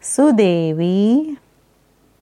Sudevi.